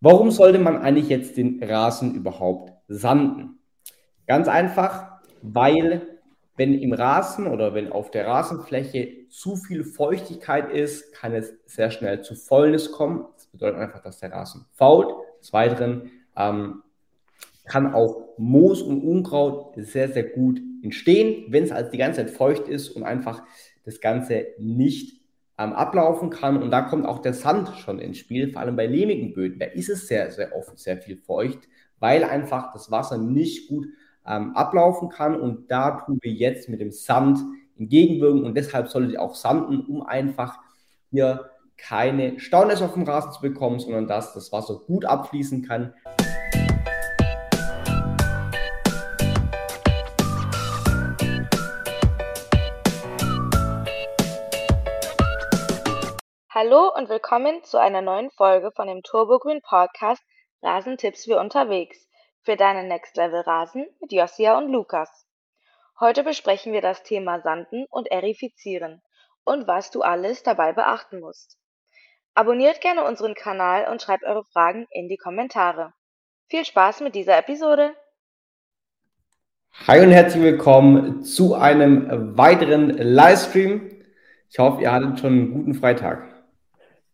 Warum sollte man eigentlich jetzt den Rasen überhaupt sanden? Ganz einfach, weil wenn im Rasen oder wenn auf der Rasenfläche zu viel Feuchtigkeit ist, kann es sehr schnell zu Fäulnis kommen. Das bedeutet einfach, dass der Rasen fault. Des Weiteren ähm, kann auch Moos und Unkraut sehr, sehr gut entstehen, wenn es also die ganze Zeit feucht ist und einfach das Ganze nicht ähm, ablaufen kann. Und da kommt auch der Sand schon ins Spiel, vor allem bei lehmigen Böden. Da ist es sehr, sehr oft sehr viel feucht, weil einfach das Wasser nicht gut ähm, ablaufen kann. Und da tun wir jetzt mit dem Sand entgegenwirken. Und deshalb solltet ihr auch sanden, um einfach hier keine Staunässe auf dem Rasen zu bekommen, sondern dass das Wasser gut abfließen kann. Hallo und willkommen zu einer neuen Folge von dem Turbogrün Podcast Rasentipps für unterwegs für deinen Next Level Rasen mit Josia und Lukas. Heute besprechen wir das Thema Sanden und Erifizieren und was du alles dabei beachten musst. Abonniert gerne unseren Kanal und schreibt eure Fragen in die Kommentare. Viel Spaß mit dieser Episode! Hi und herzlich willkommen zu einem weiteren Livestream. Ich hoffe, ihr hattet schon einen guten Freitag.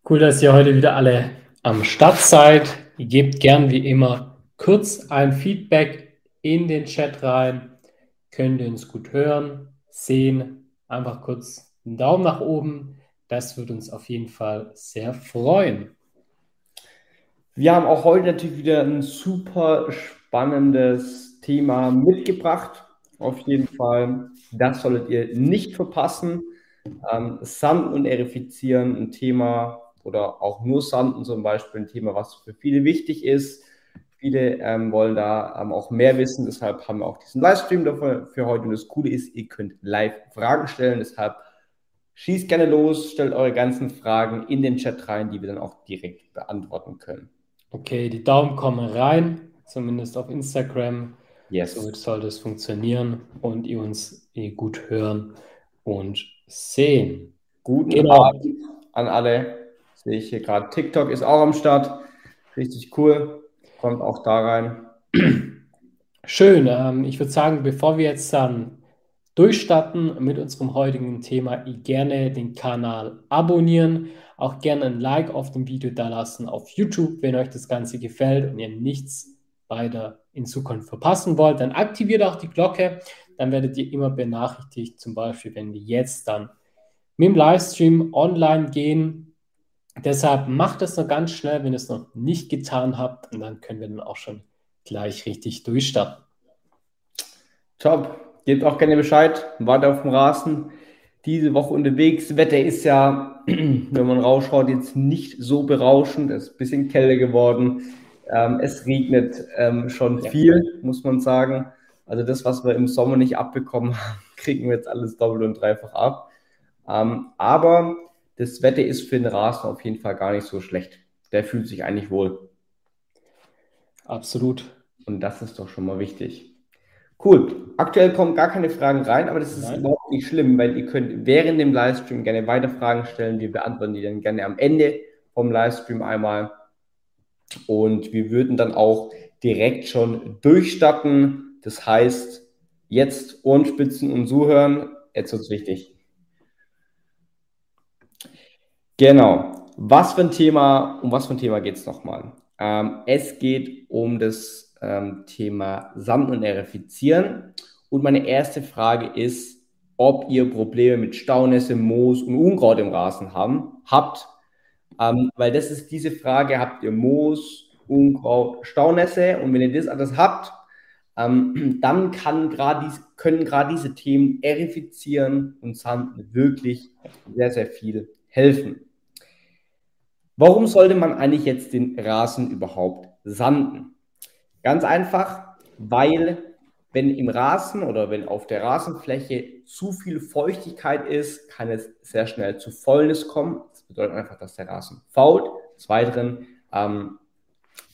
Cool, dass ihr heute wieder alle am Start seid. Gebt gern wie immer kurz ein Feedback in den Chat rein. Könnt ihr uns gut hören, sehen. Einfach kurz einen Daumen nach oben. Das wird uns auf jeden Fall sehr freuen. Wir haben auch heute natürlich wieder ein super spannendes Thema mitgebracht. Auf jeden Fall. Das solltet ihr nicht verpassen. Ähm, Sand und Erifizieren, ein Thema, oder auch nur Sanden zum Beispiel ein Thema, was für viele wichtig ist. Viele ähm, wollen da ähm, auch mehr wissen, deshalb haben wir auch diesen Livestream dafür für heute. Und das Coole ist, ihr könnt live Fragen stellen, deshalb schießt gerne los, stellt eure ganzen Fragen in den Chat rein, die wir dann auch direkt beantworten können. Okay, die Daumen kommen rein, zumindest auf Instagram. Yes. So sollte es funktionieren und ihr uns gut hören und sehen. Guten genau. Abend an alle. Sehe ich hier gerade. TikTok ist auch am Start. Richtig cool. Kommt auch da rein. Schön. Ähm, ich würde sagen, bevor wir jetzt dann durchstarten mit unserem heutigen Thema, gerne den Kanal abonnieren. Auch gerne ein Like auf dem Video da lassen auf YouTube, wenn euch das Ganze gefällt und ihr nichts weiter in Zukunft verpassen wollt. Dann aktiviert auch die Glocke. Dann werdet ihr immer benachrichtigt, zum Beispiel, wenn wir jetzt dann mit dem Livestream online gehen Deshalb macht es noch ganz schnell, wenn ihr es noch nicht getan habt, und dann können wir dann auch schon gleich richtig durchstarten. Top. Gebt auch gerne Bescheid. Wart auf dem Rasen. Diese Woche unterwegs. Wetter ist ja, wenn man rausschaut, jetzt nicht so berauschend. Es ist ein bisschen kälter geworden. Ähm, es regnet ähm, schon ja. viel, muss man sagen. Also das, was wir im Sommer nicht abbekommen haben, kriegen wir jetzt alles doppelt und dreifach ab. Ähm, aber das Wetter ist für den Rasen auf jeden Fall gar nicht so schlecht. Der fühlt sich eigentlich wohl. Absolut. Und das ist doch schon mal wichtig. Cool. Aktuell kommen gar keine Fragen rein, aber das ist Nein. überhaupt nicht schlimm, weil ihr könnt während dem Livestream gerne weiter Fragen stellen. Wir beantworten die dann gerne am Ende vom Livestream einmal. Und wir würden dann auch direkt schon durchstarten. Das heißt, jetzt Ohrenspitzen und zuhören. Jetzt wird es wichtig. Genau. Was für ein Thema, um was für ein Thema geht es nochmal? Ähm, es geht um das ähm, Thema Sammlen und Erifizieren. Und meine erste Frage ist, ob ihr Probleme mit Staunässe, Moos und Unkraut im Rasen haben, habt. Ähm, weil das ist diese Frage, habt ihr Moos, Unkraut, Staunässe? Und wenn ihr das alles habt, ähm, dann kann dies, können gerade diese Themen erifizieren und Sanden wirklich sehr, sehr viel helfen. Warum sollte man eigentlich jetzt den Rasen überhaupt sanden? Ganz einfach, weil wenn im Rasen oder wenn auf der Rasenfläche zu viel Feuchtigkeit ist, kann es sehr schnell zu Fäulnis kommen. Das bedeutet einfach, dass der Rasen fault. Des Weiteren ähm,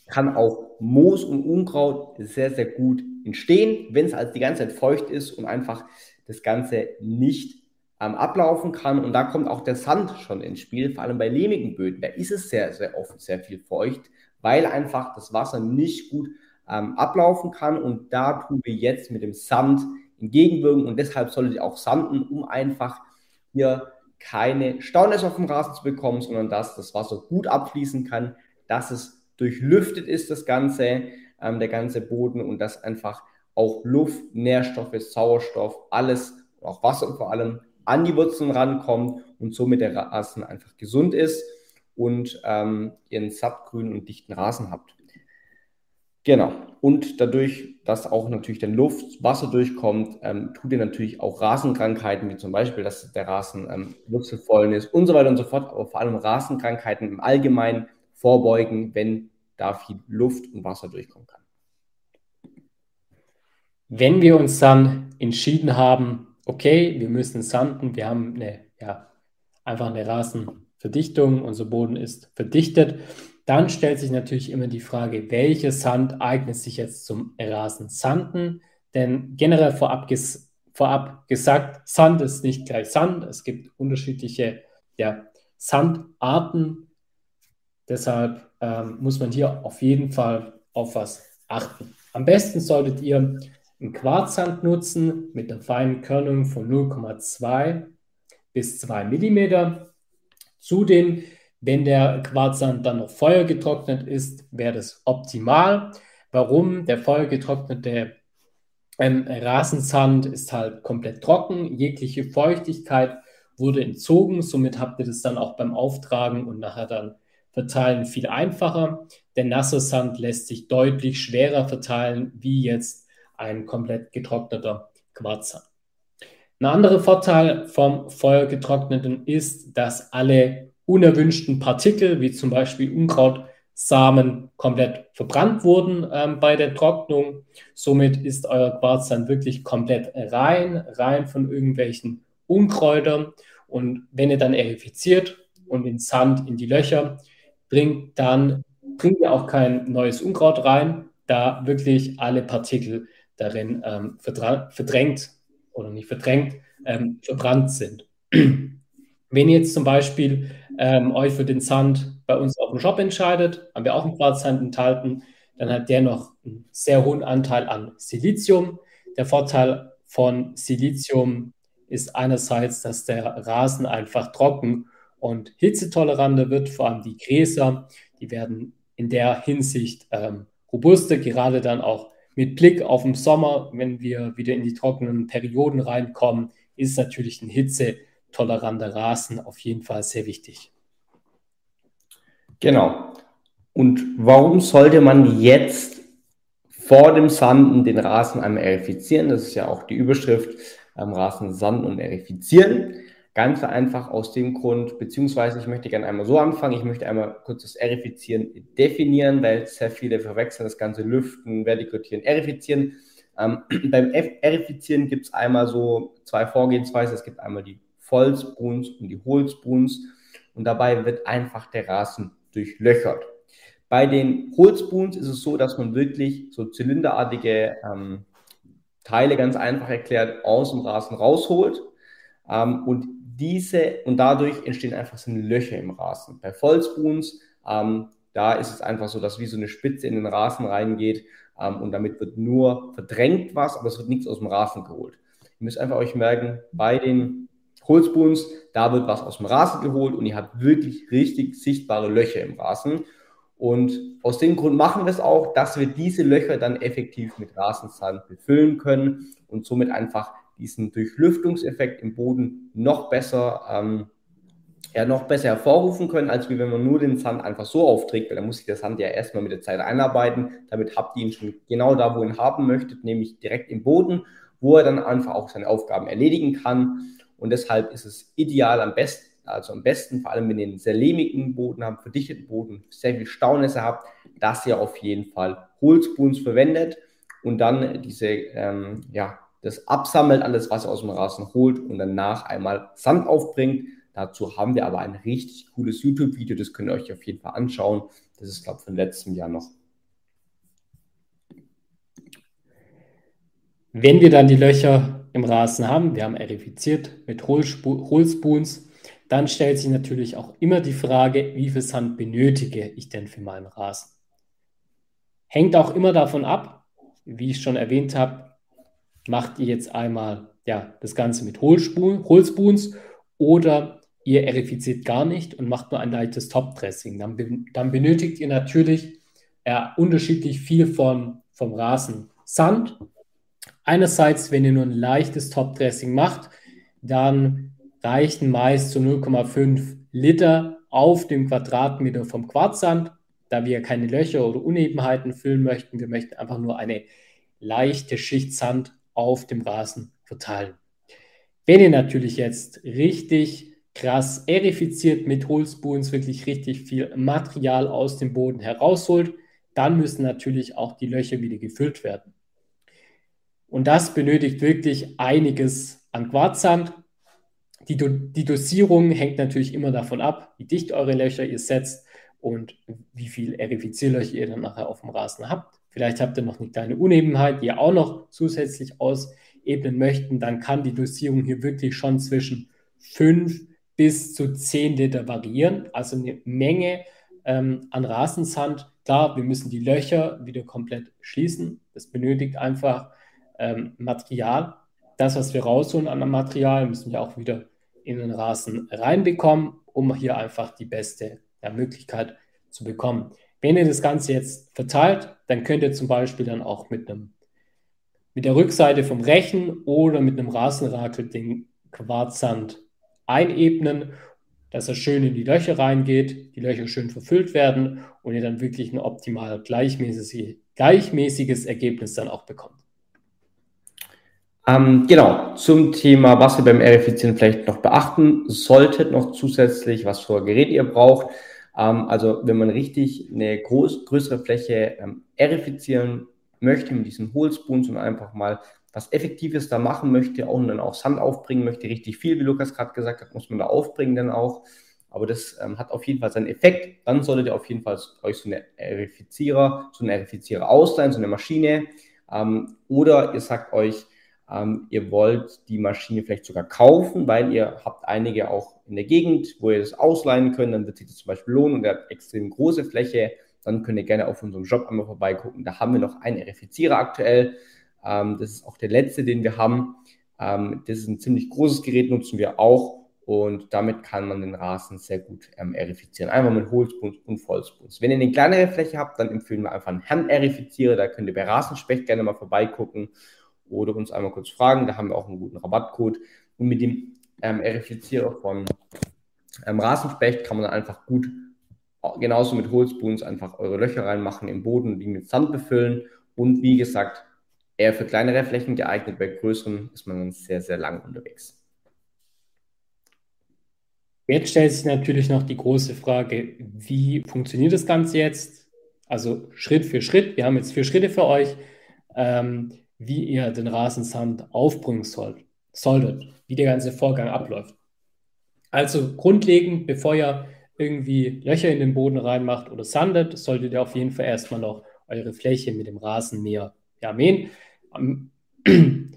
kann auch Moos und Unkraut sehr, sehr gut entstehen, wenn es also die ganze Zeit feucht ist und einfach das Ganze nicht ähm, ablaufen kann. Und da kommt auch der Sand schon ins Spiel, vor allem bei lehmigen Böden. Da ist es sehr, sehr oft sehr viel feucht, weil einfach das Wasser nicht gut ähm, ablaufen kann. Und da tun wir jetzt mit dem Sand entgegenwirken und deshalb solltet ihr auch sanden, um einfach hier keine Staunässe auf dem Rasen zu bekommen, sondern dass das Wasser gut abfließen kann, dass es durchlüftet ist, das Ganze, ähm, der ganze Boden und dass einfach auch Luft, Nährstoffe, Sauerstoff, alles, auch Wasser vor allem, an die Wurzeln rankommt und somit der Rasen einfach gesund ist und ähm, einen sattgrünen und dichten Rasen habt. Genau. Und dadurch, dass auch natürlich dann Luft, Wasser durchkommt, ähm, tut ihr natürlich auch Rasenkrankheiten, wie zum Beispiel, dass der Rasen ähm, wurzelvollen ist und so weiter und so fort, aber vor allem Rasenkrankheiten im Allgemeinen vorbeugen, wenn da viel Luft und Wasser durchkommen kann. Wenn wir uns dann entschieden haben, okay, wir müssen sanden, wir haben eine, ja, einfach eine Rasenverdichtung, unser Boden ist verdichtet, dann stellt sich natürlich immer die Frage, welcher Sand eignet sich jetzt zum Rasensanden? Denn generell vorab, ges vorab gesagt, Sand ist nicht gleich Sand. Es gibt unterschiedliche ja, Sandarten. Deshalb ähm, muss man hier auf jeden Fall auf was achten. Am besten solltet ihr einen Quarzsand nutzen mit einer feinen Körnung von 0,2 bis 2 mm. Zudem wenn der Quarzsand dann noch feuergetrocknet ist, wäre das optimal. Warum? Der feuergetrocknete ähm, Rasensand ist halt komplett trocken. Jegliche Feuchtigkeit wurde entzogen. Somit habt ihr das dann auch beim Auftragen und nachher dann verteilen viel einfacher. Der nasse Sand lässt sich deutlich schwerer verteilen wie jetzt ein komplett getrockneter Quarzsand. Ein anderer Vorteil vom feuergetrockneten ist, dass alle unerwünschten Partikel, wie zum Beispiel Unkrautsamen, komplett verbrannt wurden ähm, bei der Trocknung. Somit ist euer Quarz dann wirklich komplett rein, rein von irgendwelchen Unkräutern. Und wenn ihr dann erifiziert und den Sand in die Löcher bringt, dann bringt ihr auch kein neues Unkraut rein, da wirklich alle Partikel darin ähm, verdrängt oder nicht verdrängt, ähm, verbrannt sind. Wenn ihr jetzt zum Beispiel ähm, euch für den Sand bei uns auf dem Shop entscheidet, haben wir auch einen Quarzsand enthalten, dann hat der noch einen sehr hohen Anteil an Silizium. Der Vorteil von Silizium ist einerseits, dass der Rasen einfach trocken und hitzetoleranter wird, vor allem die Gräser, die werden in der Hinsicht ähm, robuster, gerade dann auch mit Blick auf den Sommer, wenn wir wieder in die trockenen Perioden reinkommen, ist natürlich ein Hitze toleranter Rasen auf jeden Fall sehr wichtig. Genau. Und warum sollte man jetzt vor dem Sanden den Rasen einmal erifizieren? Das ist ja auch die Überschrift ähm, Rasen sanden und erifizieren. Ganz einfach aus dem Grund, beziehungsweise ich möchte gerne einmal so anfangen. Ich möchte einmal kurz das Erifizieren definieren, weil sehr viele verwechseln das ganze Lüften, Vertikutieren, Erifizieren. Ähm, beim Erifizieren gibt es einmal so zwei Vorgehensweisen. Es gibt einmal die Vollspuns und die Hohlspuns und dabei wird einfach der Rasen durchlöchert. Bei den Hohlspuns ist es so, dass man wirklich so zylinderartige ähm, Teile ganz einfach erklärt aus dem Rasen rausholt ähm, und diese und dadurch entstehen einfach so Löcher im Rasen. Bei Vollspuns ähm, da ist es einfach so, dass wie so eine Spitze in den Rasen reingeht ähm, und damit wird nur verdrängt was, aber es wird nichts aus dem Rasen geholt. Ihr müsst einfach euch merken, bei den Holzbons, da wird was aus dem Rasen geholt und ihr habt wirklich richtig sichtbare Löcher im Rasen. Und aus dem Grund machen wir es auch, dass wir diese Löcher dann effektiv mit Rasensand befüllen können und somit einfach diesen Durchlüftungseffekt im Boden noch besser, ähm, ja, noch besser hervorrufen können, als wie wenn man nur den Sand einfach so aufträgt, weil dann muss sich der Sand ja erstmal mit der Zeit einarbeiten. Damit habt ihr ihn schon genau da, wo ihr ihn haben möchtet, nämlich direkt im Boden, wo er dann einfach auch seine Aufgaben erledigen kann. Und deshalb ist es ideal am besten, also am besten, vor allem wenn ihr einen sehr lehmigen Boden habt, verdichteten Boden, sehr viel Staunässe habt, dass ihr auf jeden Fall Holzboons verwendet und dann diese, ähm, ja, das absammelt, alles was ihr aus dem Rasen holt und danach einmal Sand aufbringt. Dazu haben wir aber ein richtig cooles YouTube-Video, das könnt ihr euch auf jeden Fall anschauen. Das ist, glaube ich, von letztem Jahr noch. Wenn wir dann die Löcher im Rasen haben, wir haben erifiziert mit Hohlspoons, dann stellt sich natürlich auch immer die Frage, wie viel Sand benötige ich denn für meinen Rasen? Hängt auch immer davon ab, wie ich schon erwähnt habe, macht ihr jetzt einmal ja, das Ganze mit Holzboons oder ihr erifiziert gar nicht und macht nur ein leichtes Top-Dressing. Dann, dann, benötigt ihr natürlich ja, unterschiedlich viel von, vom Rasen Sand. Einerseits, wenn ihr nur ein leichtes Top-Dressing macht, dann reichen meist so 0,5 Liter auf dem Quadratmeter vom Quarzsand, da wir keine Löcher oder Unebenheiten füllen möchten. Wir möchten einfach nur eine leichte Schicht Sand auf dem Rasen verteilen. Wenn ihr natürlich jetzt richtig krass erifiziert mit Holzboons wirklich richtig viel Material aus dem Boden herausholt, dann müssen natürlich auch die Löcher wieder gefüllt werden. Und das benötigt wirklich einiges an Quarzsand. Die, Do die Dosierung hängt natürlich immer davon ab, wie dicht eure Löcher ihr setzt und wie viel Erifizierlöcher ihr dann nachher auf dem Rasen habt. Vielleicht habt ihr noch eine kleine Unebenheit, die ihr auch noch zusätzlich ausebnen möchten. Dann kann die Dosierung hier wirklich schon zwischen 5 bis zu 10 Liter variieren. Also eine Menge ähm, an Rasensand. Klar, wir müssen die Löcher wieder komplett schließen. Das benötigt einfach ähm, Material. Das, was wir rausholen an dem Material, müssen wir auch wieder in den Rasen reinbekommen, um hier einfach die beste ja, Möglichkeit zu bekommen. Wenn ihr das Ganze jetzt verteilt, dann könnt ihr zum Beispiel dann auch mit einem mit der Rückseite vom Rechen oder mit einem Rasenrakel den Quarzsand einebnen, dass er schön in die Löcher reingeht, die Löcher schön verfüllt werden und ihr dann wirklich ein optimal gleichmäßiges, gleichmäßiges Ergebnis dann auch bekommt. Ähm, genau, zum Thema, was ihr beim Erifizieren vielleicht noch beachten solltet, noch zusätzlich, was für Gerät ihr braucht. Ähm, also wenn man richtig eine groß, größere Fläche ähm, erifizieren möchte mit diesen Hohlspoons und einfach mal was Effektives da machen möchte und dann auch Sand aufbringen möchte, richtig viel, wie Lukas gerade gesagt hat, muss man da aufbringen dann auch. Aber das ähm, hat auf jeden Fall seinen Effekt. Dann solltet ihr auf jeden Fall euch so eine Erifizierer, so eine Erifizierer ausleihen, so eine Maschine. Ähm, oder ihr sagt euch, ähm, ihr wollt die Maschine vielleicht sogar kaufen, weil ihr habt einige auch in der Gegend, wo ihr das ausleihen könnt. Dann wird sich das zum Beispiel lohnen und ihr habt extrem große Fläche. Dann könnt ihr gerne auf unserem Shop einmal vorbeigucken. Da haben wir noch einen Erifizierer aktuell. Ähm, das ist auch der letzte, den wir haben. Ähm, das ist ein ziemlich großes Gerät, nutzen wir auch. Und damit kann man den Rasen sehr gut ähm, erifizieren. Einfach mit Hohlspuns und Vollspuns. Wenn ihr eine kleinere Fläche habt, dann empfehlen wir einfach einen Hand-Erifizierer. Da könnt ihr bei Rasenspecht gerne mal vorbeigucken oder uns einmal kurz fragen. Da haben wir auch einen guten Rabattcode. Und mit dem ähm, Erifizierer von ähm, Rasenspecht kann man dann einfach gut, genauso mit Holzboons, einfach eure Löcher reinmachen im Boden und die mit Sand befüllen. Und wie gesagt, eher für kleinere Flächen geeignet. Bei größeren ist man dann sehr, sehr lang unterwegs. Jetzt stellt sich natürlich noch die große Frage, wie funktioniert das Ganze jetzt? Also Schritt für Schritt. Wir haben jetzt vier Schritte für euch. Ähm, wie ihr den Rasensand aufbringen sollt, solltet, wie der ganze Vorgang abläuft. Also grundlegend, bevor ihr irgendwie Löcher in den Boden reinmacht oder sandet, solltet ihr auf jeden Fall erstmal noch eure Fläche mit dem Rasenmäher ja, mähen.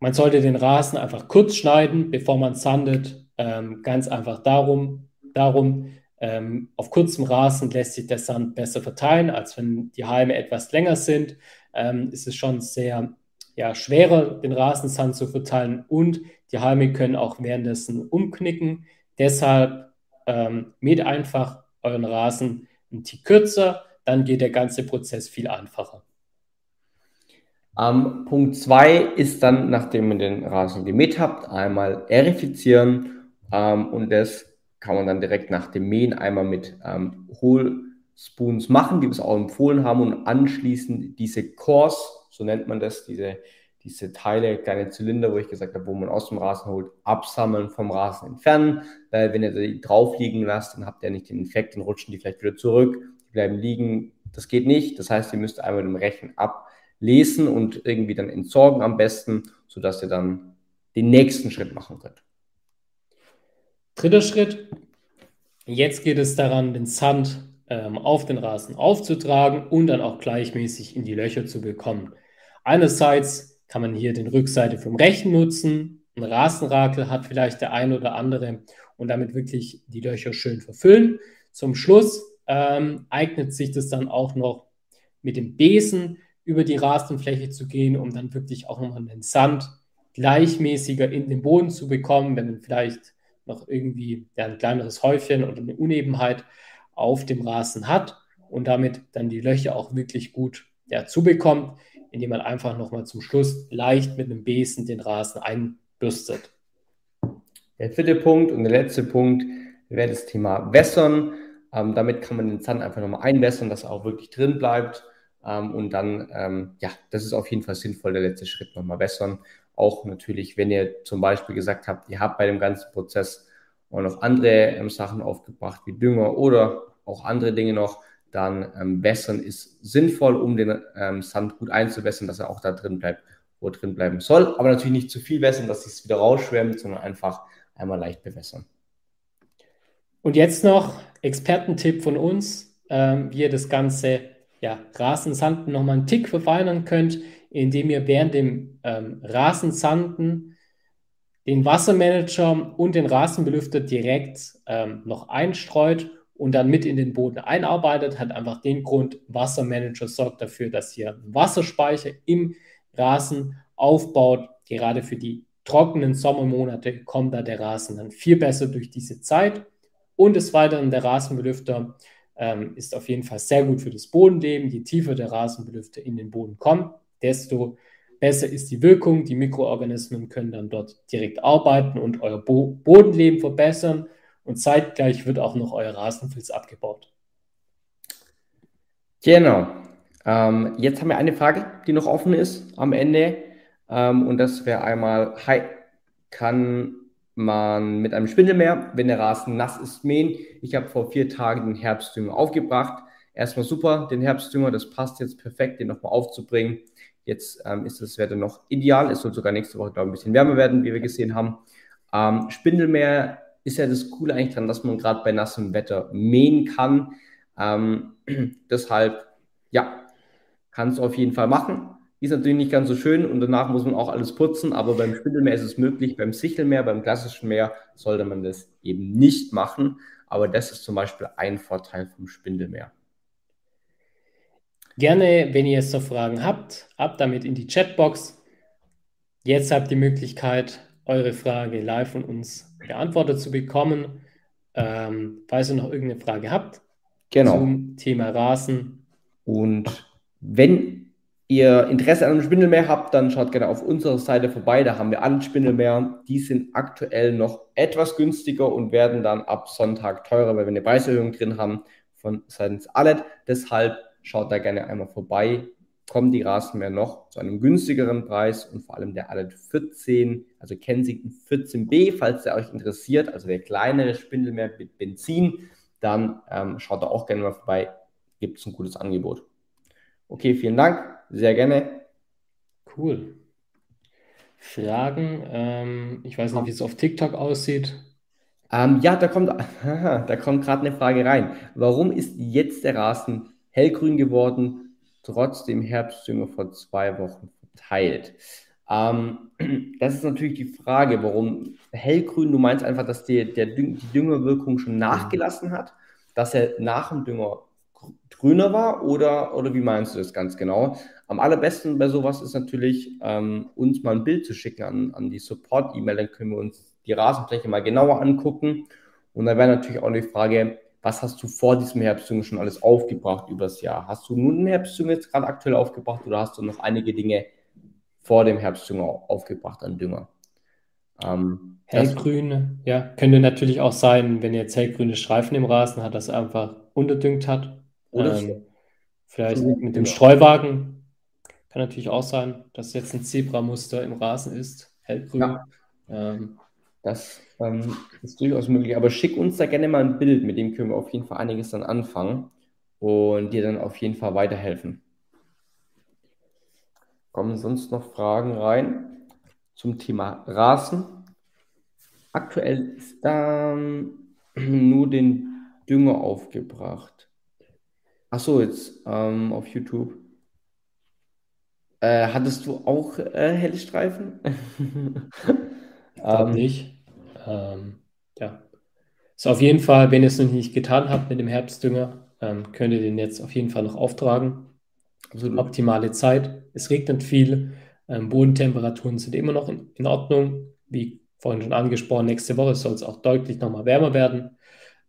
Man sollte den Rasen einfach kurz schneiden, bevor man sandet. Ähm, ganz einfach darum, darum ähm, auf kurzem Rasen lässt sich der Sand besser verteilen, als wenn die Halme etwas länger sind ähm, ist es schon sehr ja, schwerer, den Rasensand zu verteilen und die Halme können auch währenddessen umknicken. Deshalb ähm, mäht einfach euren Rasen ein Tick kürzer, dann geht der ganze Prozess viel einfacher. Ähm, Punkt 2 ist dann, nachdem ihr den Rasen gemäht habt, einmal erifizieren ähm, und das kann man dann direkt nach dem Mähen einmal mit ähm, Hohl Spoons machen, die wir es auch empfohlen haben und anschließend diese Cores, so nennt man das, diese, diese Teile, kleine Zylinder, wo ich gesagt habe, wo man aus dem Rasen holt, absammeln, vom Rasen entfernen, weil wenn ihr die drauf liegen lasst, dann habt ihr nicht den Effekt, dann rutschen die vielleicht wieder zurück, die bleiben liegen, das geht nicht, das heißt, ihr müsst einmal dem Rechen ablesen und irgendwie dann entsorgen am besten, sodass ihr dann den nächsten Schritt machen könnt. Dritter Schritt, jetzt geht es daran, den Sand ähm, auf den Rasen aufzutragen und dann auch gleichmäßig in die Löcher zu bekommen. Einerseits kann man hier den Rückseite vom Rechen nutzen. Ein Rasenrakel hat vielleicht der ein oder andere und damit wirklich die Löcher schön verfüllen. Zum Schluss ähm, eignet sich das dann auch noch mit dem Besen über die Rasenfläche zu gehen, um dann wirklich auch nochmal den Sand gleichmäßiger in den Boden zu bekommen, wenn vielleicht noch irgendwie ja, ein kleineres Häufchen oder eine Unebenheit auf dem Rasen hat und damit dann die Löcher auch wirklich gut ja, zubekommt, indem man einfach nochmal zum Schluss leicht mit einem Besen den Rasen einbürstet. Der vierte Punkt und der letzte Punkt wäre das Thema Wässern. Ähm, damit kann man den Sand einfach nochmal einwässern, dass er auch wirklich drin bleibt. Ähm, und dann, ähm, ja, das ist auf jeden Fall sinnvoll, der letzte Schritt nochmal wässern. Auch natürlich, wenn ihr zum Beispiel gesagt habt, ihr habt bei dem ganzen Prozess auch noch andere ähm, Sachen aufgebracht, wie Dünger oder auch andere Dinge noch, dann ähm, wässern ist sinnvoll, um den ähm, Sand gut einzuwässern, dass er auch da drin bleibt, wo er drin bleiben soll. Aber natürlich nicht zu viel wässern, dass es wieder rausschwemmt, sondern einfach einmal leicht bewässern. Und jetzt noch Expertentipp von uns, ähm, wie ihr das Ganze ja, Rasensanden nochmal einen Tick verfeinern könnt, indem ihr während dem ähm, Rasensanden den Wassermanager und den Rasenbelüfter direkt ähm, noch einstreut und dann mit in den Boden einarbeitet, hat einfach den Grund, Wassermanager sorgt dafür, dass einen Wasserspeicher im Rasen aufbaut. Gerade für die trockenen Sommermonate kommt da der Rasen dann viel besser durch diese Zeit. Und des Weiteren, der Rasenbelüfter ähm, ist auf jeden Fall sehr gut für das Bodenleben. Je tiefer der Rasenbelüfter in den Boden kommt, desto besser ist die Wirkung. Die Mikroorganismen können dann dort direkt arbeiten und euer Bo Bodenleben verbessern und zeitgleich wird auch noch euer Rasenfilz abgebaut. Genau. Ähm, jetzt haben wir eine Frage, die noch offen ist am Ende. Ähm, und das wäre einmal, hi, kann man mit einem Spindelmeer, wenn der Rasen nass ist, mähen? Ich habe vor vier Tagen den Herbstdünger aufgebracht. Erstmal super, den Herbstdünger, das passt jetzt perfekt, den nochmal aufzubringen. Jetzt ähm, ist das Wetter noch ideal. Es soll sogar nächste Woche, glaube ich, ein bisschen wärmer werden, wie wir gesehen haben. Ähm, Spindelmeer ist ja das Coole eigentlich dran, dass man gerade bei nassem Wetter mähen kann. Ähm, deshalb, ja, kann es auf jeden Fall machen. Ist natürlich nicht ganz so schön und danach muss man auch alles putzen, aber beim Spindelmeer ist es möglich, beim Sichelmeer, beim klassischen Meer sollte man das eben nicht machen. Aber das ist zum Beispiel ein Vorteil vom Spindelmeer. Gerne, wenn ihr jetzt noch Fragen habt, ab damit in die Chatbox. Jetzt habt ihr die Möglichkeit, eure Frage live von uns beantwortet zu bekommen. Ähm, falls ihr noch irgendeine Frage habt genau. zum Thema Rasen. Und wenn ihr Interesse an einem Spindelmeer habt, dann schaut gerne auf unserer Seite vorbei. Da haben wir alle Spindelmeer. Die sind aktuell noch etwas günstiger und werden dann ab Sonntag teurer, weil wir eine Preiserhöhung drin haben von seitens Allet. Deshalb Schaut da gerne einmal vorbei. Kommen die Rasenmäher noch zu einem günstigeren Preis und vor allem der Alert 14, also Kensington 14b, falls der euch interessiert, also der kleinere Spindelmeer mit Benzin, dann ähm, schaut da auch gerne mal vorbei. Gibt es ein gutes Angebot. Okay, vielen Dank. Sehr gerne. Cool. Fragen? Ähm, ich weiß nicht, wie es auf TikTok aussieht. Ähm, ja, da kommt, da kommt gerade eine Frage rein. Warum ist jetzt der Rasen hellgrün geworden, trotz dem Herbstdünger vor zwei Wochen verteilt. Ähm, das ist natürlich die Frage, warum hellgrün, du meinst einfach, dass die, der Düng, die Düngerwirkung schon nachgelassen hat, dass er nach dem Dünger grüner war oder, oder wie meinst du das ganz genau? Am allerbesten bei sowas ist natürlich, ähm, uns mal ein Bild zu schicken an, an die Support-E-Mail, dann können wir uns die Rasenfläche mal genauer angucken. Und dann wäre natürlich auch die Frage, was hast du vor diesem Herbstdünger schon alles aufgebracht übers Jahr? Hast du nun einen Herbstdünger jetzt gerade aktuell aufgebracht oder hast du noch einige Dinge vor dem Herbstdünger aufgebracht an Dünger? Ähm, Hellgrün, ja, könnte natürlich auch sein, wenn ihr jetzt hellgrüne Streifen im Rasen hat, dass er einfach unterdüngt hat. Oder ähm, vielleicht mit dem Streuwagen kann natürlich auch sein, dass jetzt ein Zebramuster im Rasen ist, hellgrün. Ja. Ähm, das ähm, ist durchaus möglich. Aber schick uns da gerne mal ein Bild, mit dem können wir auf jeden Fall einiges dann anfangen und dir dann auf jeden Fall weiterhelfen. Kommen sonst noch Fragen rein zum Thema Rasen? Aktuell ist dann nur den Dünger aufgebracht. Achso, jetzt ähm, auf YouTube. Äh, hattest du auch äh, helle Streifen? Ich ähm, nicht. Ähm, ja. Ist auf jeden Fall, wenn ihr es noch nicht getan habt mit dem Herbstdünger, ähm, könnt ihr den jetzt auf jeden Fall noch auftragen. Absolut. optimale Zeit. Es regnet viel, ähm, Bodentemperaturen sind immer noch in, in, Ordnung. Wie vorhin schon angesprochen, nächste Woche soll es auch deutlich nochmal wärmer werden.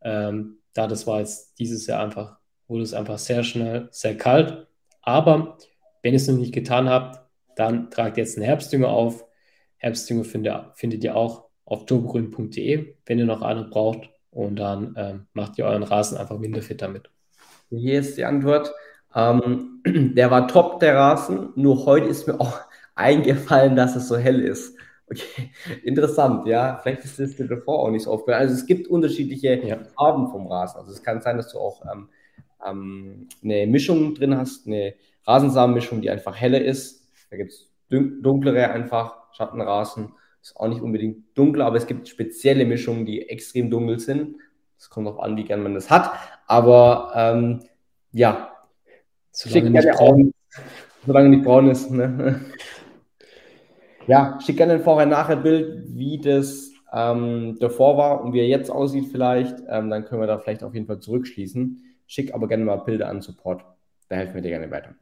Ähm, da das war jetzt dieses Jahr einfach, wurde es einfach sehr schnell, sehr kalt. Aber wenn ihr es noch nicht getan habt, dann tragt jetzt einen Herbstdünger auf. Herbstdünger findet, findet ihr auch auf turbogrün.de, wenn ihr noch einen braucht. Und dann ähm, macht ihr euren Rasen einfach winterfit damit. Hier ist die Antwort. Ähm, der war top, der Rasen. Nur heute ist mir auch eingefallen, dass es so hell ist. Okay, interessant, ja. Vielleicht ist das dir davor auch nicht so aufgefallen. Also es gibt unterschiedliche ja. Farben vom Rasen. Also es kann sein, dass du auch ähm, ähm, eine Mischung drin hast, eine Rasensamenmischung, die einfach heller ist. Da gibt es dunklere einfach Schattenrasen. Ist auch nicht unbedingt dunkel, aber es gibt spezielle Mischungen, die extrem dunkel sind. Es kommt auch an, wie gern man das hat. Aber ähm, ja, solange nicht, braun, solange nicht braun ist. Ne? ja, schick gerne ein Vorher-Nachher-Bild, wie das ähm, davor war und wie er jetzt aussieht vielleicht. Ähm, dann können wir da vielleicht auf jeden Fall zurückschließen. Schick aber gerne mal Bilder an Support. Da helfen wir dir gerne weiter.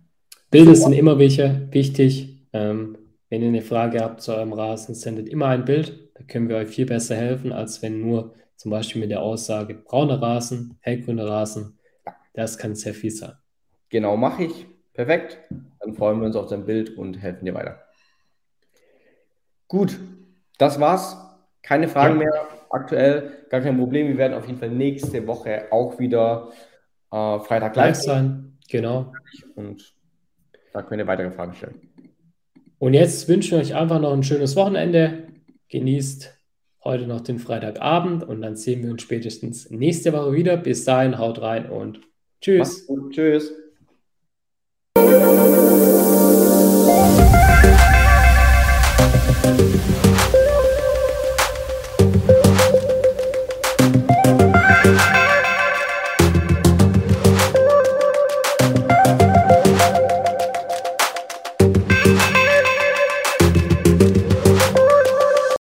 Bilder sind immer welche, wichtig. Ähm, wenn ihr eine Frage habt zu eurem Rasen, sendet immer ein Bild. Da können wir euch viel besser helfen, als wenn nur zum Beispiel mit der Aussage brauner Rasen, hellgrüner Rasen. Das kann sehr viel sein. Genau, mache ich. Perfekt. Dann freuen wir uns auf dein Bild und helfen dir weiter. Gut, das war's. Keine Fragen ja. mehr aktuell. Gar kein Problem. Wir werden auf jeden Fall nächste Woche auch wieder äh, Freitag live sein. Genau. Und da könnt ihr weitere Fragen stellen. Und jetzt wünschen wir euch einfach noch ein schönes Wochenende. Genießt heute noch den Freitagabend und dann sehen wir uns spätestens nächste Woche wieder. Bis dahin, haut rein und tschüss. Tschüss.